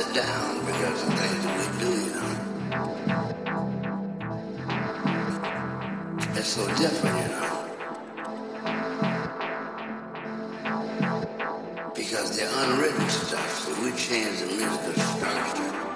it down because of things that we do, you know. It's so different, you know. Because the unwritten stuff, so we change the musical structure.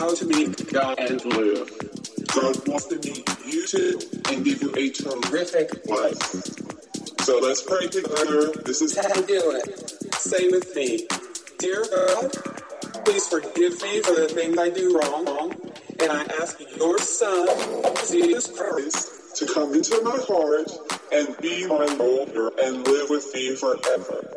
How to Meet God and Live. God wants to meet you too and give you a terrific life. So let's pray together. This is how to do it. Say with me, Dear God, please forgive me for the things I do wrong, and I ask your Son, Jesus Christ, to come into my heart and be my Lord and live with me forever.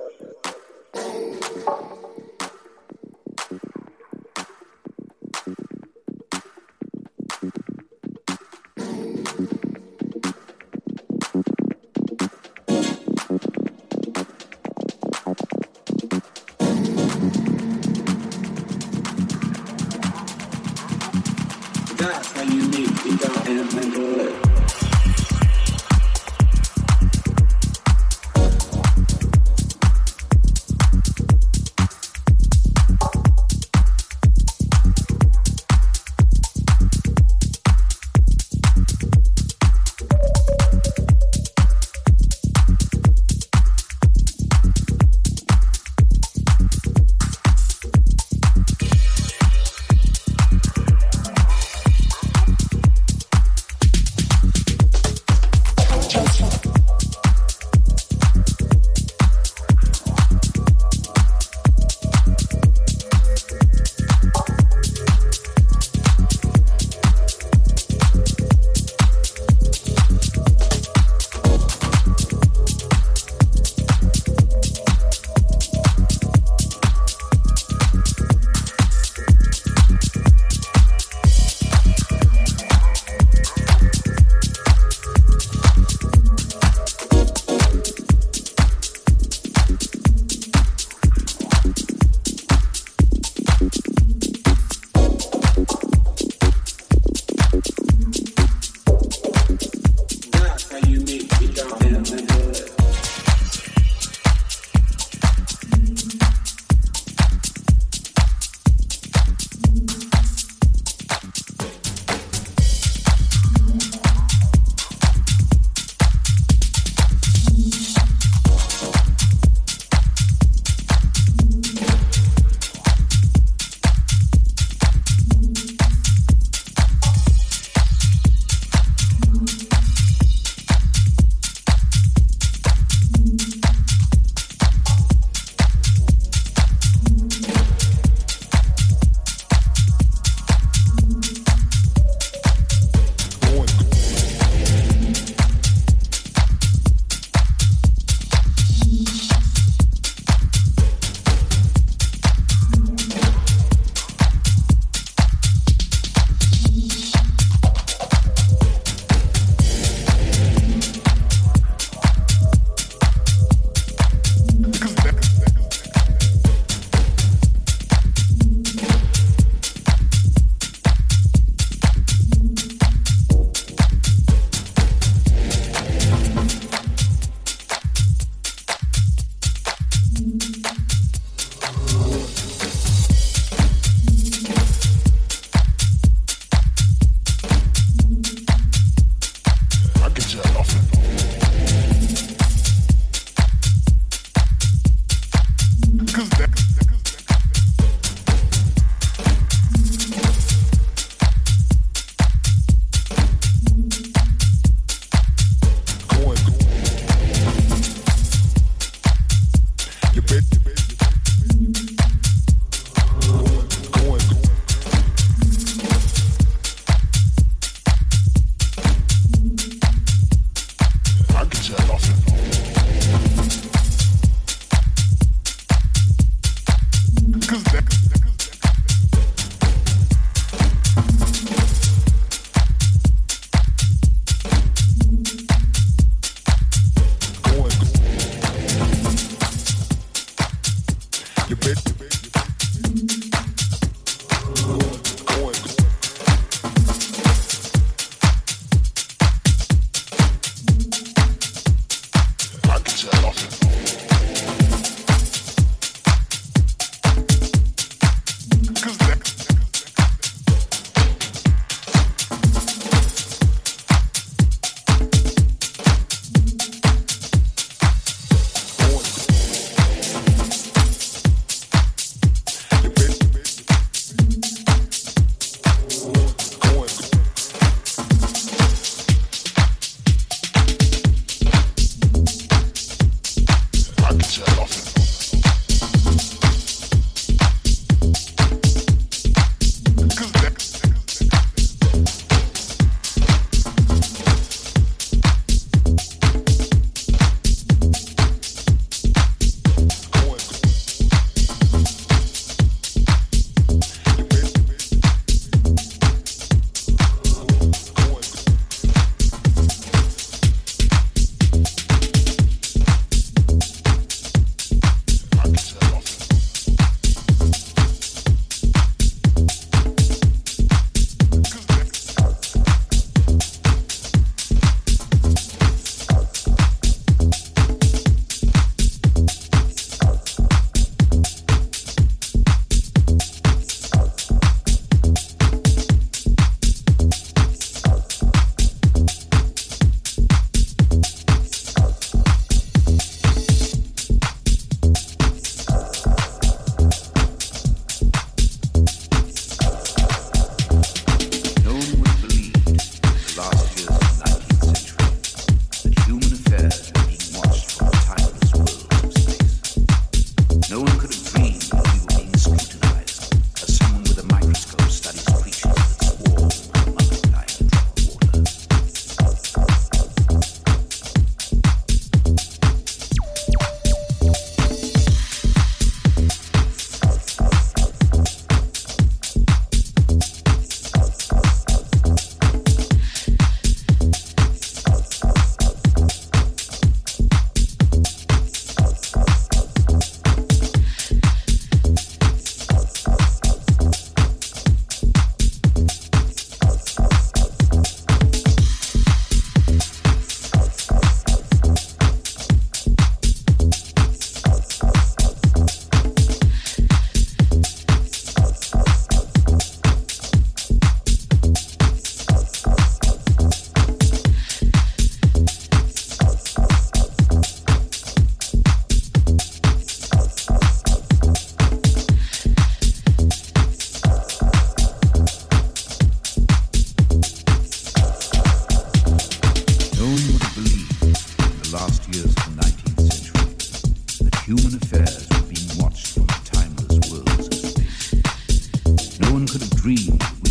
one could dream